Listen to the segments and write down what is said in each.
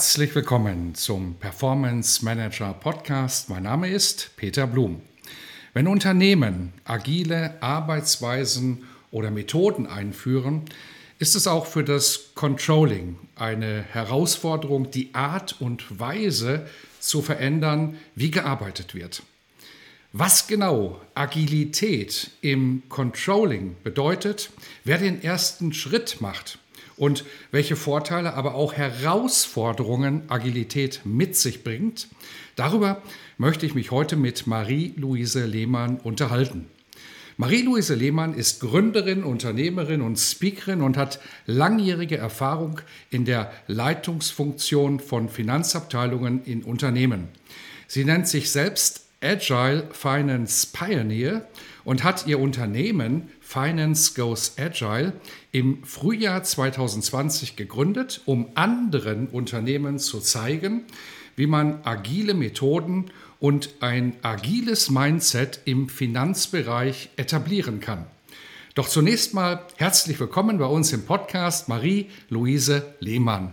Herzlich willkommen zum Performance Manager Podcast. Mein Name ist Peter Blum. Wenn Unternehmen agile Arbeitsweisen oder Methoden einführen, ist es auch für das Controlling eine Herausforderung, die Art und Weise zu verändern, wie gearbeitet wird. Was genau Agilität im Controlling bedeutet, wer den ersten Schritt macht und welche Vorteile, aber auch Herausforderungen Agilität mit sich bringt. Darüber möchte ich mich heute mit Marie-Louise Lehmann unterhalten. Marie-Louise Lehmann ist Gründerin, Unternehmerin und Speakerin und hat langjährige Erfahrung in der Leitungsfunktion von Finanzabteilungen in Unternehmen. Sie nennt sich selbst Agile Finance Pioneer und hat ihr Unternehmen Finance Goes Agile im Frühjahr 2020 gegründet, um anderen Unternehmen zu zeigen, wie man agile Methoden und ein agiles Mindset im Finanzbereich etablieren kann. Doch zunächst mal herzlich willkommen bei uns im Podcast Marie-Louise Lehmann.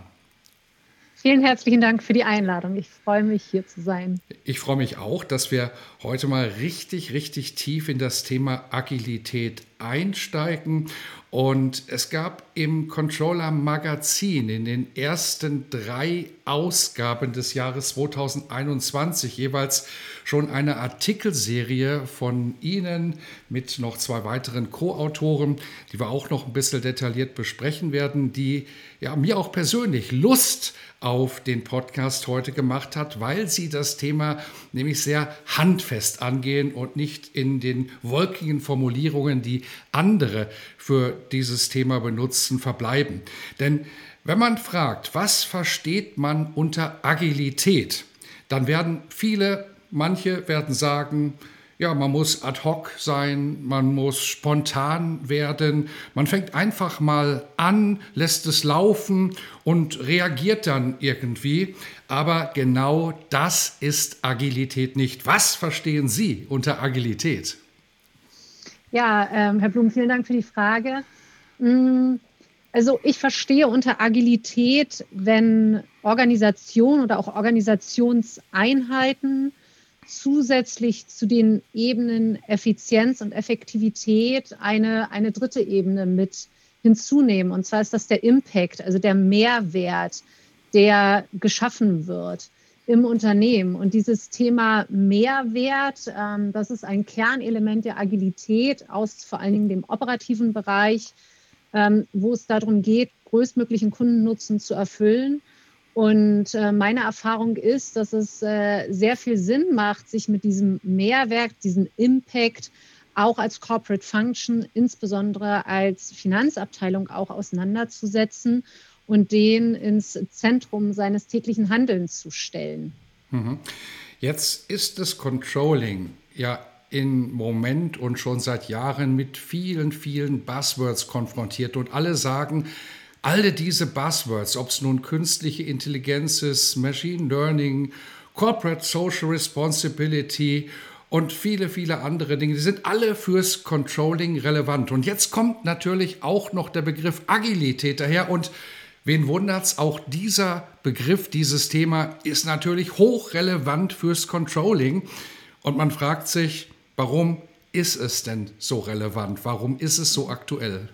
Vielen herzlichen Dank für die Einladung. Ich freue mich, hier zu sein. Ich freue mich auch, dass wir heute mal richtig, richtig tief in das Thema Agilität einsteigen. Und es gab im Controller Magazin in den ersten drei Ausgaben des Jahres 2021 jeweils schon eine Artikelserie von Ihnen mit noch zwei weiteren Co-Autoren, die wir auch noch ein bisschen detailliert besprechen werden, die ja mir auch persönlich Lust auf den Podcast heute gemacht hat, weil sie das Thema nämlich sehr handfest angehen und nicht in den wolkigen Formulierungen, die andere für dieses Thema benutzen, verbleiben. Denn wenn man fragt, was versteht man unter Agilität, dann werden viele, manche werden sagen, ja, man muss ad hoc sein, man muss spontan werden, man fängt einfach mal an, lässt es laufen und reagiert dann irgendwie. Aber genau das ist Agilität nicht. Was verstehen Sie unter Agilität? Ja, ähm, Herr Blum, vielen Dank für die Frage. Mm, also ich verstehe unter Agilität, wenn Organisationen oder auch Organisationseinheiten zusätzlich zu den Ebenen Effizienz und Effektivität eine, eine dritte Ebene mit hinzunehmen. Und zwar ist das der Impact, also der Mehrwert, der geschaffen wird im Unternehmen. Und dieses Thema Mehrwert, ähm, das ist ein Kernelement der Agilität aus vor allen Dingen dem operativen Bereich, ähm, wo es darum geht, größtmöglichen Kundennutzen zu erfüllen. Und äh, meine Erfahrung ist, dass es äh, sehr viel Sinn macht, sich mit diesem Mehrwert, diesem Impact auch als Corporate Function, insbesondere als Finanzabteilung auch auseinanderzusetzen und den ins Zentrum seines täglichen Handelns zu stellen. Mhm. Jetzt ist das Controlling ja im Moment und schon seit Jahren mit vielen, vielen Buzzwords konfrontiert und alle sagen, alle diese Buzzwords, ob es nun künstliche Intelligenz ist, Machine Learning, Corporate Social Responsibility und viele, viele andere Dinge, die sind alle fürs Controlling relevant. Und jetzt kommt natürlich auch noch der Begriff Agilität daher und Wen wundert's? Auch dieser Begriff, dieses Thema ist natürlich hochrelevant fürs Controlling. Und man fragt sich, warum ist es denn so relevant? Warum ist es so aktuell?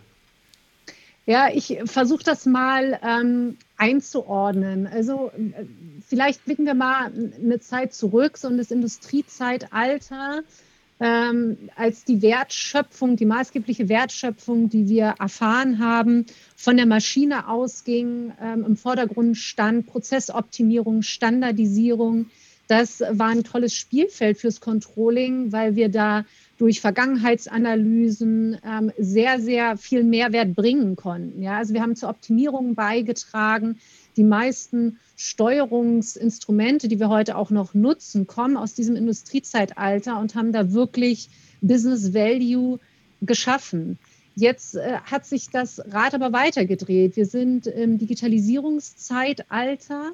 Ja, ich versuche das mal ähm, einzuordnen. Also äh, vielleicht blicken wir mal eine Zeit zurück, so in das Industriezeitalter ähm, als die Wertschöpfung, die maßgebliche Wertschöpfung, die wir erfahren haben, von der Maschine ausging, ähm, im Vordergrund stand Prozessoptimierung, Standardisierung. Das war ein tolles Spielfeld fürs Controlling, weil wir da durch Vergangenheitsanalysen ähm, sehr, sehr viel Mehrwert bringen konnten. Ja? Also wir haben zur Optimierung beigetragen. Die meisten Steuerungsinstrumente, die wir heute auch noch nutzen, kommen aus diesem Industriezeitalter und haben da wirklich Business Value geschaffen. Jetzt äh, hat sich das Rad aber weitergedreht. Wir sind im Digitalisierungszeitalter.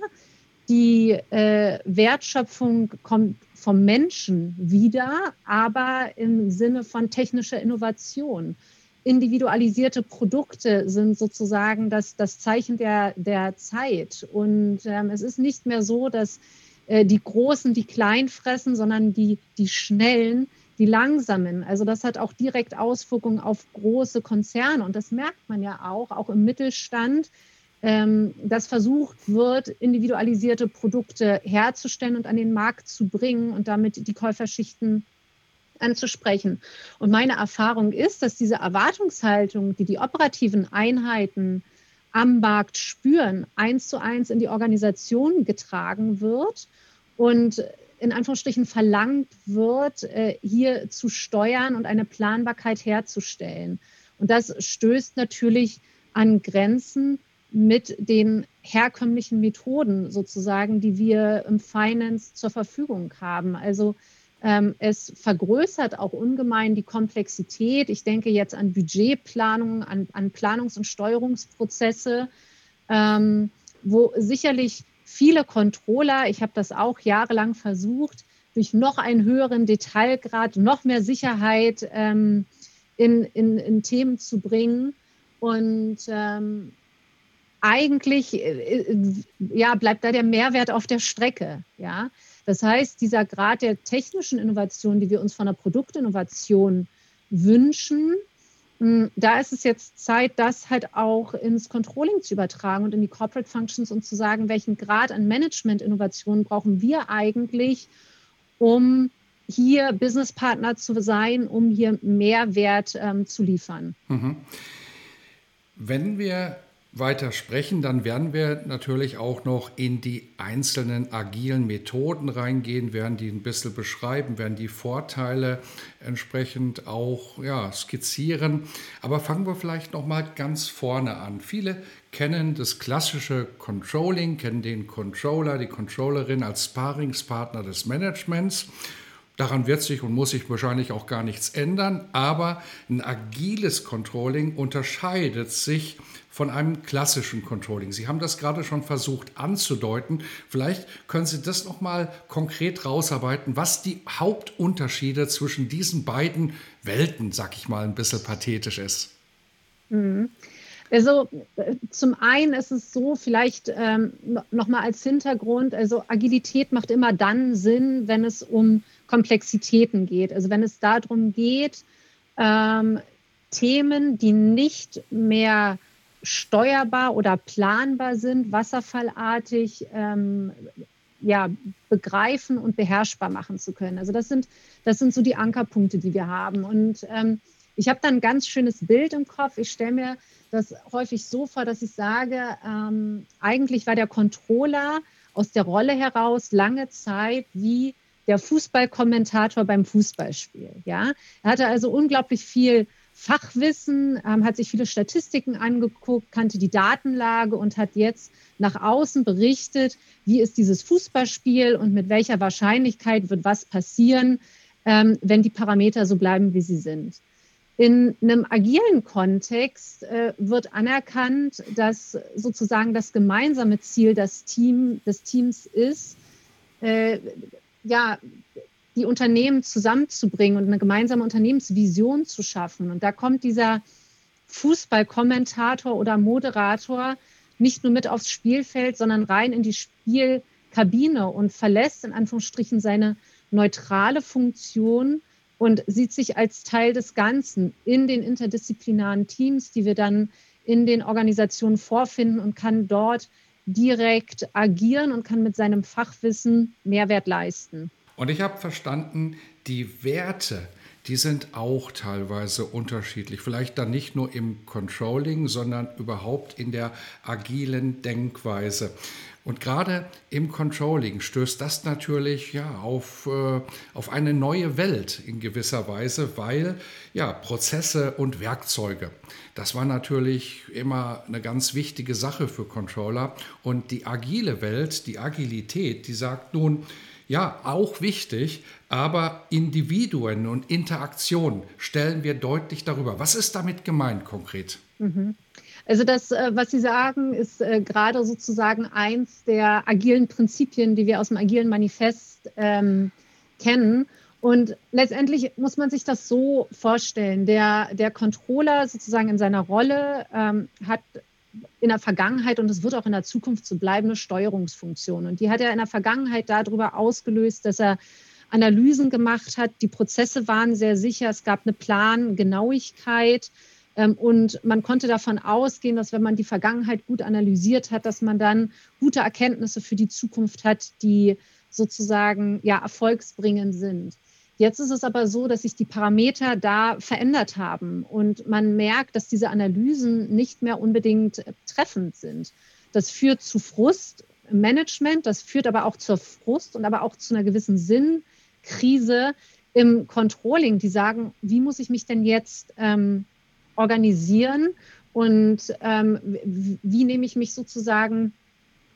Die äh, Wertschöpfung kommt vom Menschen wieder, aber im Sinne von technischer Innovation. Individualisierte Produkte sind sozusagen das, das Zeichen der, der Zeit. Und ähm, es ist nicht mehr so, dass äh, die Großen die Kleinen fressen, sondern die, die Schnellen die langsamen. Also das hat auch direkt Auswirkungen auf große Konzerne und das merkt man ja auch, auch im Mittelstand, ähm, dass versucht wird, individualisierte Produkte herzustellen und an den Markt zu bringen und damit die Käuferschichten anzusprechen. Und meine Erfahrung ist, dass diese Erwartungshaltung, die die operativen Einheiten am Markt spüren, eins zu eins in die Organisation getragen wird und in Anführungsstrichen verlangt wird, äh, hier zu steuern und eine Planbarkeit herzustellen. Und das stößt natürlich an Grenzen mit den herkömmlichen Methoden sozusagen, die wir im Finance zur Verfügung haben. Also es vergrößert auch ungemein die Komplexität. Ich denke jetzt an Budgetplanung, an, an Planungs- und Steuerungsprozesse, ähm, wo sicherlich viele Controller, ich habe das auch jahrelang versucht, durch noch einen höheren Detailgrad, noch mehr Sicherheit ähm, in, in, in, Themen zu bringen. Und ähm, eigentlich äh, äh, ja, bleibt da der Mehrwert auf der Strecke. Ja? Das heißt, dieser Grad der technischen Innovation, die wir uns von der Produktinnovation wünschen, hm, da ist es jetzt Zeit, das halt auch ins Controlling zu übertragen und in die Corporate Functions und zu sagen, welchen Grad an Management-Innovation brauchen wir eigentlich, um hier Businesspartner zu sein, um hier Mehrwert ähm, zu liefern. Mhm. Wenn wir weiter sprechen, dann werden wir natürlich auch noch in die einzelnen agilen Methoden reingehen, werden die ein bisschen beschreiben, werden die Vorteile entsprechend auch ja, skizzieren. Aber fangen wir vielleicht noch mal ganz vorne an. Viele kennen das klassische Controlling, kennen den Controller, die Controllerin als Sparingspartner des Managements. Daran wird sich und muss sich wahrscheinlich auch gar nichts ändern, aber ein agiles Controlling unterscheidet sich von einem klassischen Controlling. Sie haben das gerade schon versucht anzudeuten. Vielleicht können Sie das noch mal konkret rausarbeiten, was die Hauptunterschiede zwischen diesen beiden Welten, sag ich mal, ein bisschen pathetisch ist. Mhm. Also zum einen ist es so, vielleicht ähm, nochmal als Hintergrund, also Agilität macht immer dann Sinn, wenn es um Komplexitäten geht. Also wenn es darum geht, ähm, Themen, die nicht mehr steuerbar oder planbar sind, wasserfallartig ähm, ja, begreifen und beherrschbar machen zu können. Also das sind, das sind so die Ankerpunkte, die wir haben. Und ähm, ich habe da ein ganz schönes Bild im Kopf. Ich stelle mir das häufig so vor, dass ich sage, ähm, eigentlich war der Controller aus der Rolle heraus lange Zeit wie der Fußballkommentator beim Fußballspiel. Ja? Er hatte also unglaublich viel Fachwissen, ähm, hat sich viele Statistiken angeguckt, kannte die Datenlage und hat jetzt nach außen berichtet, wie ist dieses Fußballspiel und mit welcher Wahrscheinlichkeit wird was passieren, ähm, wenn die Parameter so bleiben, wie sie sind. In einem agilen Kontext äh, wird anerkannt, dass sozusagen das gemeinsame Ziel des, Team, des Teams ist, äh, ja, die Unternehmen zusammenzubringen und eine gemeinsame Unternehmensvision zu schaffen. Und da kommt dieser Fußballkommentator oder Moderator nicht nur mit aufs Spielfeld, sondern rein in die Spielkabine und verlässt in Anführungsstrichen seine neutrale Funktion und sieht sich als Teil des Ganzen in den interdisziplinaren Teams, die wir dann in den Organisationen vorfinden und kann dort direkt agieren und kann mit seinem Fachwissen Mehrwert leisten. Und ich habe verstanden, die Werte, die sind auch teilweise unterschiedlich. Vielleicht dann nicht nur im Controlling, sondern überhaupt in der agilen Denkweise. Und gerade im Controlling stößt das natürlich ja, auf, äh, auf eine neue Welt in gewisser Weise, weil ja, Prozesse und Werkzeuge, das war natürlich immer eine ganz wichtige Sache für Controller. Und die agile Welt, die Agilität, die sagt nun, ja, auch wichtig, aber Individuen und Interaktion stellen wir deutlich darüber. Was ist damit gemeint konkret? Mhm. Also das, äh, was Sie sagen, ist äh, gerade sozusagen eins der agilen Prinzipien, die wir aus dem agilen Manifest ähm, kennen. Und letztendlich muss man sich das so vorstellen. Der, der Controller sozusagen in seiner Rolle ähm, hat in der Vergangenheit und es wird auch in der Zukunft so bleiben, eine Steuerungsfunktion. Und die hat er in der Vergangenheit darüber ausgelöst, dass er Analysen gemacht hat. Die Prozesse waren sehr sicher. Es gab eine Plangenauigkeit. Ähm, und man konnte davon ausgehen, dass wenn man die Vergangenheit gut analysiert hat, dass man dann gute Erkenntnisse für die Zukunft hat, die sozusagen ja erfolgsbringend sind. Jetzt ist es aber so, dass sich die Parameter da verändert haben und man merkt, dass diese Analysen nicht mehr unbedingt äh, treffend sind. Das führt zu Frust im Management, das führt aber auch zur Frust und aber auch zu einer gewissen Sinnkrise im Controlling. Die sagen, wie muss ich mich denn jetzt ähm, organisieren und ähm, wie, nehme ich mich sozusagen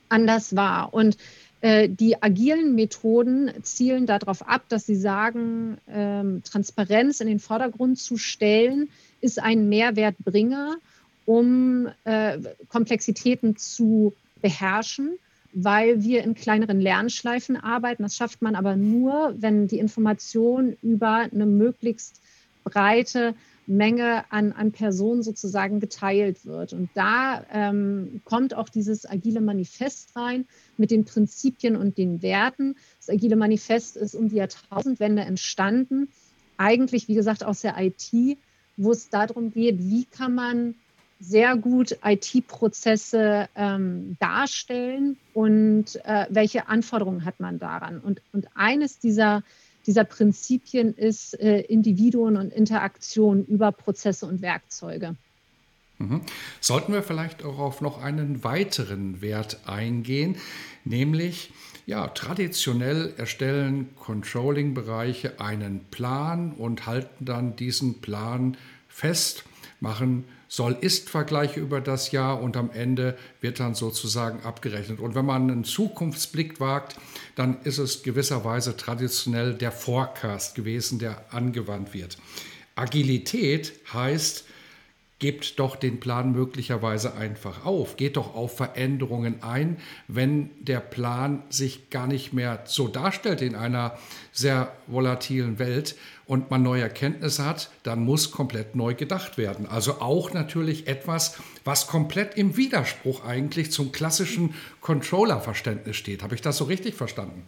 anders wahr? Und äh, die agilen Methoden zielen darauf ab, dass sie sagen, ähm, Transparenz in den Vordergrund zu stellen, ist ein Mehrwertbringer, um äh, Komplexitäten zu beherrschen, weil wir in kleineren Lernschleifen arbeiten. Das schafft man aber nur, wenn die Information über eine möglichst breite Menge an, an Personen sozusagen geteilt wird. Und da ähm, kommt auch dieses agile Manifest rein mit den Prinzipien und den Werten. Das agile Manifest ist um die Jahrtausendwende entstanden, eigentlich, wie gesagt, aus der IT, wo es darum geht, wie kann man sehr gut IT-Prozesse ähm, darstellen und äh, welche Anforderungen hat man daran. Und, und eines dieser dieser Prinzipien ist äh, Individuen und Interaktion über Prozesse und Werkzeuge. Mhm. Sollten wir vielleicht auch auf noch einen weiteren Wert eingehen, nämlich ja, traditionell erstellen Controlling-Bereiche einen Plan und halten dann diesen Plan fest, machen Soll-Ist-Vergleiche über das Jahr und am Ende wird dann sozusagen abgerechnet. Und wenn man einen Zukunftsblick wagt, dann ist es gewisserweise traditionell der Forecast gewesen, der angewandt wird. Agilität heißt, gebt doch den Plan möglicherweise einfach auf, geht doch auf Veränderungen ein, wenn der Plan sich gar nicht mehr so darstellt in einer sehr volatilen Welt und man neue Erkenntnisse hat, dann muss komplett neu gedacht werden. Also auch natürlich etwas, was komplett im Widerspruch eigentlich zum klassischen Controller-Verständnis steht. Habe ich das so richtig verstanden?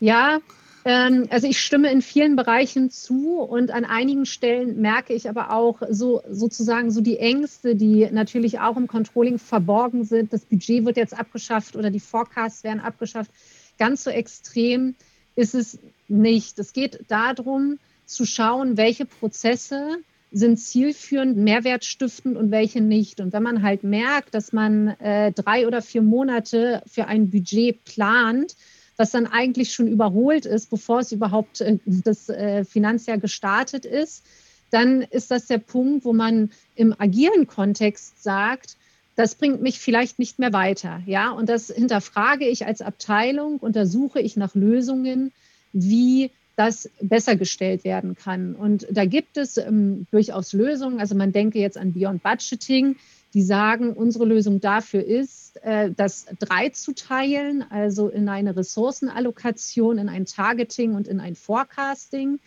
Ja, also ich stimme in vielen Bereichen zu und an einigen Stellen merke ich aber auch so sozusagen so die Ängste, die natürlich auch im Controlling verborgen sind. Das Budget wird jetzt abgeschafft oder die Forecasts werden abgeschafft. Ganz so extrem ist es nicht. Es geht darum, zu schauen, welche Prozesse sind zielführend, mehrwertstiftend und welche nicht. Und wenn man halt merkt, dass man äh, drei oder vier Monate für ein Budget plant, was dann eigentlich schon überholt ist, bevor es überhaupt äh, das äh, Finanzjahr gestartet ist, dann ist das der Punkt, wo man im agilen Kontext sagt, das bringt mich vielleicht nicht mehr weiter. Ja, und das hinterfrage ich als Abteilung, untersuche ich nach Lösungen, wie das besser gestellt werden kann. Und da gibt es ähm, durchaus Lösungen. Also man denke jetzt an Beyond Budgeting, die sagen, unsere Lösung dafür ist, äh, das drei zu teilen, also in eine Ressourcenallokation, in ein Targeting und in ein Forecasting.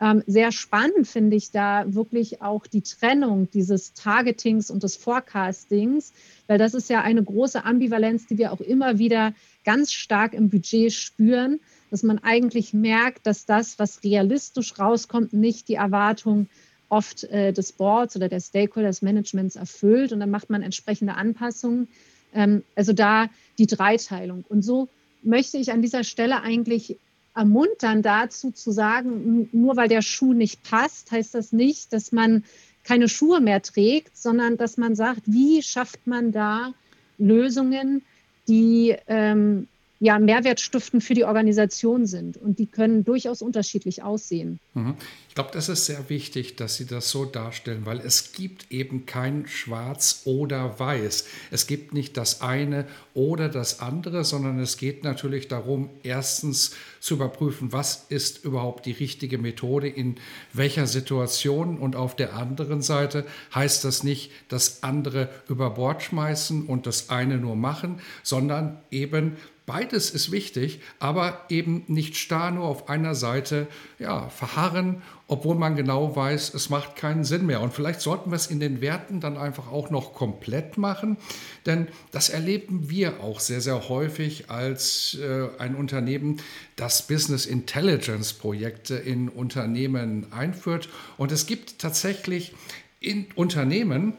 Ähm, sehr spannend finde ich da wirklich auch die Trennung dieses Targetings und des Forecastings, weil das ist ja eine große Ambivalenz, die wir auch immer wieder ganz stark im Budget spüren, dass man eigentlich merkt, dass das, was realistisch rauskommt, nicht die Erwartung oft äh, des Boards oder der Stakeholders Managements erfüllt und dann macht man entsprechende Anpassungen. Ähm, also da die Dreiteilung. Und so möchte ich an dieser Stelle eigentlich ermuntern dazu zu sagen, nur weil der Schuh nicht passt, heißt das nicht, dass man keine Schuhe mehr trägt, sondern dass man sagt, wie schafft man da Lösungen, die ähm, ja, Mehrwertstiften für die Organisation sind. Und die können durchaus unterschiedlich aussehen. Mhm. Ich glaube, das ist sehr wichtig, dass Sie das so darstellen, weil es gibt eben kein Schwarz oder Weiß. Es gibt nicht das eine oder das andere, sondern es geht natürlich darum, erstens zu überprüfen, was ist überhaupt die richtige Methode in welcher Situation. Und auf der anderen Seite heißt das nicht, das andere über Bord schmeißen und das eine nur machen, sondern eben Beides ist wichtig, aber eben nicht starr nur auf einer Seite ja, verharren, obwohl man genau weiß, es macht keinen Sinn mehr. Und vielleicht sollten wir es in den Werten dann einfach auch noch komplett machen, denn das erleben wir auch sehr, sehr häufig als äh, ein Unternehmen, das Business Intelligence Projekte in Unternehmen einführt. Und es gibt tatsächlich in Unternehmen,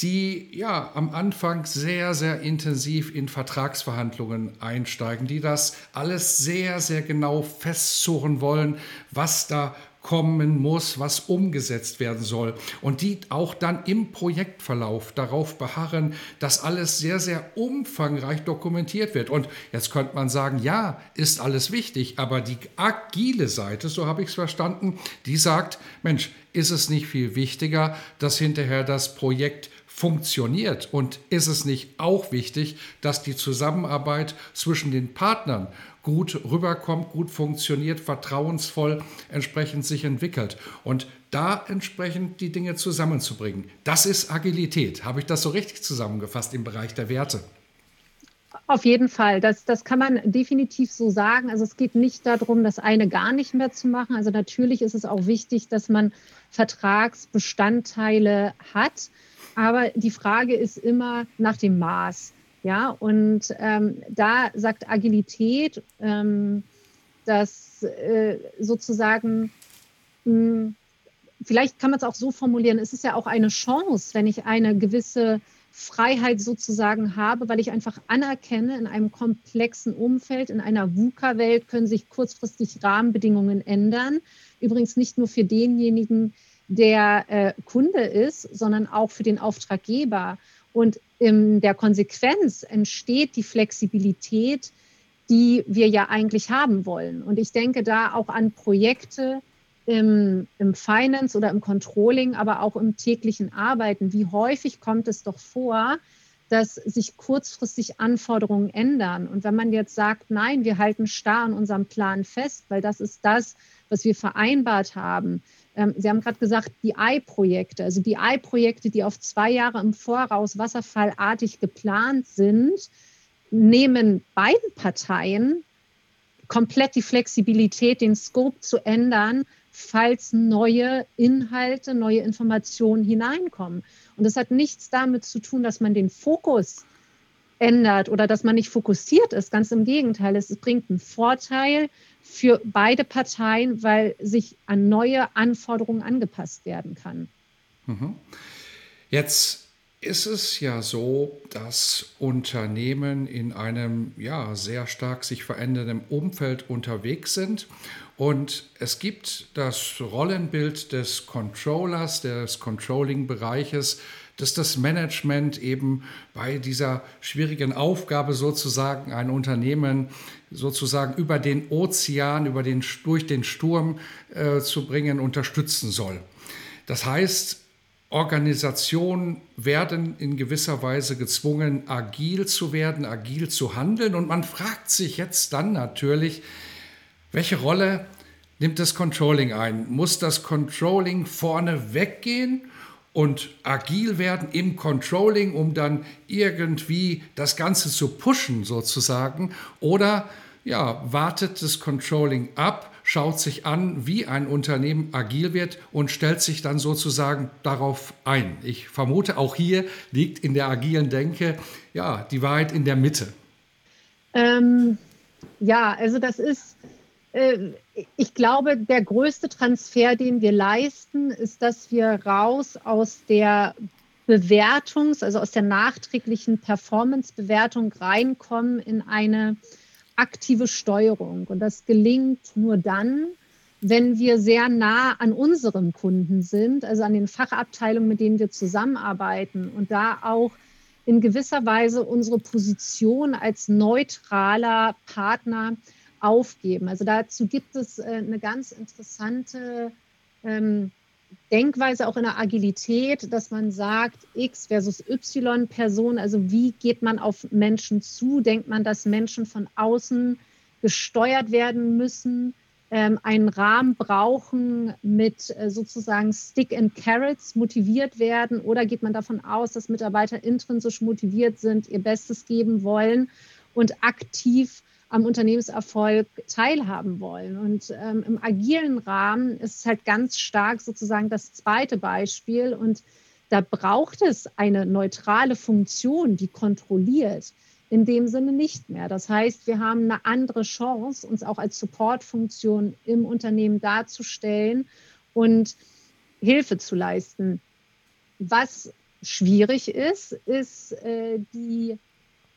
die ja am Anfang sehr, sehr intensiv in Vertragsverhandlungen einsteigen, die das alles sehr, sehr genau festzurren wollen, was da kommen muss, was umgesetzt werden soll. Und die auch dann im Projektverlauf darauf beharren, dass alles sehr, sehr umfangreich dokumentiert wird. Und jetzt könnte man sagen, ja, ist alles wichtig, aber die agile Seite, so habe ich es verstanden, die sagt, Mensch, ist es nicht viel wichtiger, dass hinterher das Projekt funktioniert? Und ist es nicht auch wichtig, dass die Zusammenarbeit zwischen den Partnern gut rüberkommt, gut funktioniert, vertrauensvoll entsprechend sich entwickelt? Und da entsprechend die Dinge zusammenzubringen. Das ist Agilität. Habe ich das so richtig zusammengefasst im Bereich der Werte? Auf jeden Fall, das, das kann man definitiv so sagen. Also es geht nicht darum, das eine gar nicht mehr zu machen. Also natürlich ist es auch wichtig, dass man Vertragsbestandteile hat. Aber die Frage ist immer nach dem Maß. Ja, und ähm, da sagt Agilität, ähm, dass äh, sozusagen, mh, hm, vielleicht kann man es auch so formulieren, es ist ja auch eine Chance, wenn ich eine gewisse Freiheit sozusagen habe, weil ich einfach anerkenne, in einem komplexen Umfeld, in einer VUCA-Welt können sich kurzfristig Rahmenbedingungen ändern. Übrigens nicht nur für denjenigen, der äh, Kunde ist, sondern auch für den Auftraggeber. Und in der Konsequenz entsteht die Flexibilität, die wir ja eigentlich haben wollen. Und ich denke da auch an Projekte im, im Finance oder im Controlling, aber auch im täglichen Arbeiten. Wie häufig kommt es doch vor, dass sich kurzfristig Anforderungen ändern. Und wenn man jetzt sagt, nein, wir halten starr an unserem Plan fest, weil das ist das, was wir vereinbart haben, Sie haben gerade gesagt, BI-Projekte, also BI-Projekte, die auf zwei Jahre im Voraus wasserfallartig geplant sind, nehmen beiden Parteien komplett die Flexibilität, den Scope zu ändern, falls neue Inhalte, neue Informationen hineinkommen. Und das hat nichts damit zu tun, dass man den Fokus ändert oder dass man nicht fokussiert ist. Ganz im Gegenteil, es bringt einen Vorteil für beide Parteien, weil sich an neue Anforderungen angepasst werden kann. Mhm. Jetzt ist es ja so, dass Unternehmen in einem ja, sehr stark sich verändernden Umfeld unterwegs sind. Und es gibt das Rollenbild des Controllers, des Controlling-Bereiches, dass das Management eben bei dieser schwierigen Aufgabe sozusagen ein Unternehmen sozusagen über den Ozean, über den, durch den Sturm äh, zu bringen, unterstützen soll. Das heißt, Organisationen werden in gewisser Weise gezwungen, agil zu werden, agil zu handeln. Und man fragt sich jetzt dann natürlich, welche Rolle nimmt das Controlling ein? Muss das Controlling vorne weggehen und agil werden im Controlling, um dann irgendwie das Ganze zu pushen sozusagen? Oder ja, wartet das Controlling ab, schaut sich an, wie ein Unternehmen agil wird und stellt sich dann sozusagen darauf ein. Ich vermute, auch hier liegt in der agilen Denke ja die Wahrheit in der Mitte. Ähm, ja, also das ist ich glaube, der größte Transfer, den wir leisten, ist, dass wir raus aus der Bewertungs-, also aus der nachträglichen Performance-Bewertung reinkommen in eine aktive Steuerung. Und das gelingt nur dann, wenn wir sehr nah an unserem Kunden sind, also an den Fachabteilungen, mit denen wir zusammenarbeiten und da auch in gewisser Weise unsere Position als neutraler Partner aufgeben. Also dazu gibt es äh, eine ganz interessante ähm, Denkweise auch in der Agilität, dass man sagt, X versus Y Person, also wie geht man auf Menschen zu? Denkt man, dass Menschen von außen gesteuert werden müssen, ähm, einen Rahmen brauchen mit äh, sozusagen Stick and Carrots motiviert werden? Oder geht man davon aus, dass Mitarbeiter intrinsisch motiviert sind, ihr Bestes geben wollen und aktiv am Unternehmenserfolg teilhaben wollen. Und ähm, im agilen Rahmen ist es halt ganz stark sozusagen das zweite Beispiel. Und da braucht es eine neutrale Funktion, die kontrolliert. In dem Sinne nicht mehr. Das heißt, wir haben eine andere Chance, uns auch als Supportfunktion im Unternehmen darzustellen und Hilfe zu leisten. Was schwierig ist, ist äh, die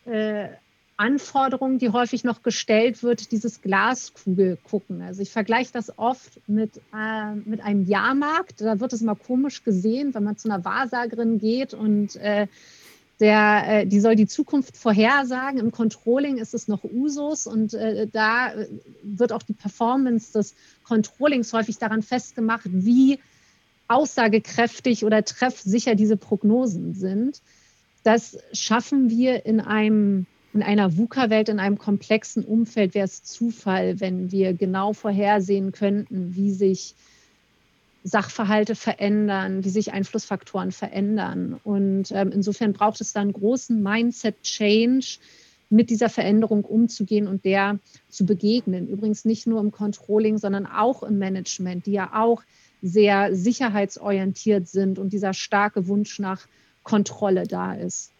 äh, Anforderung, die häufig noch gestellt wird, dieses Glaskugel gucken. Also ich vergleiche das oft mit, äh, mit einem Jahrmarkt. Da wird es mal komisch gesehen, wenn man zu einer Wahrsagerin geht und äh, der, äh, die soll die Zukunft vorhersagen. Im Controlling ist es noch Usus und äh, da wird auch die Performance des Controllings häufig daran festgemacht, wie aussagekräftig oder treffsicher diese Prognosen sind. Das schaffen wir in einem in einer VUCA-Welt, in einem komplexen Umfeld wäre es Zufall, wenn wir genau vorhersehen könnten, wie sich Sachverhalte verändern, wie sich Einflussfaktoren verändern. Und ähm, insofern braucht es da einen großen Mindset-Change, mit dieser Veränderung umzugehen und der zu begegnen. Übrigens nicht nur im Controlling, sondern auch im Management, die ja auch sehr sicherheitsorientiert sind und dieser starke Wunsch nach Kontrolle da ist.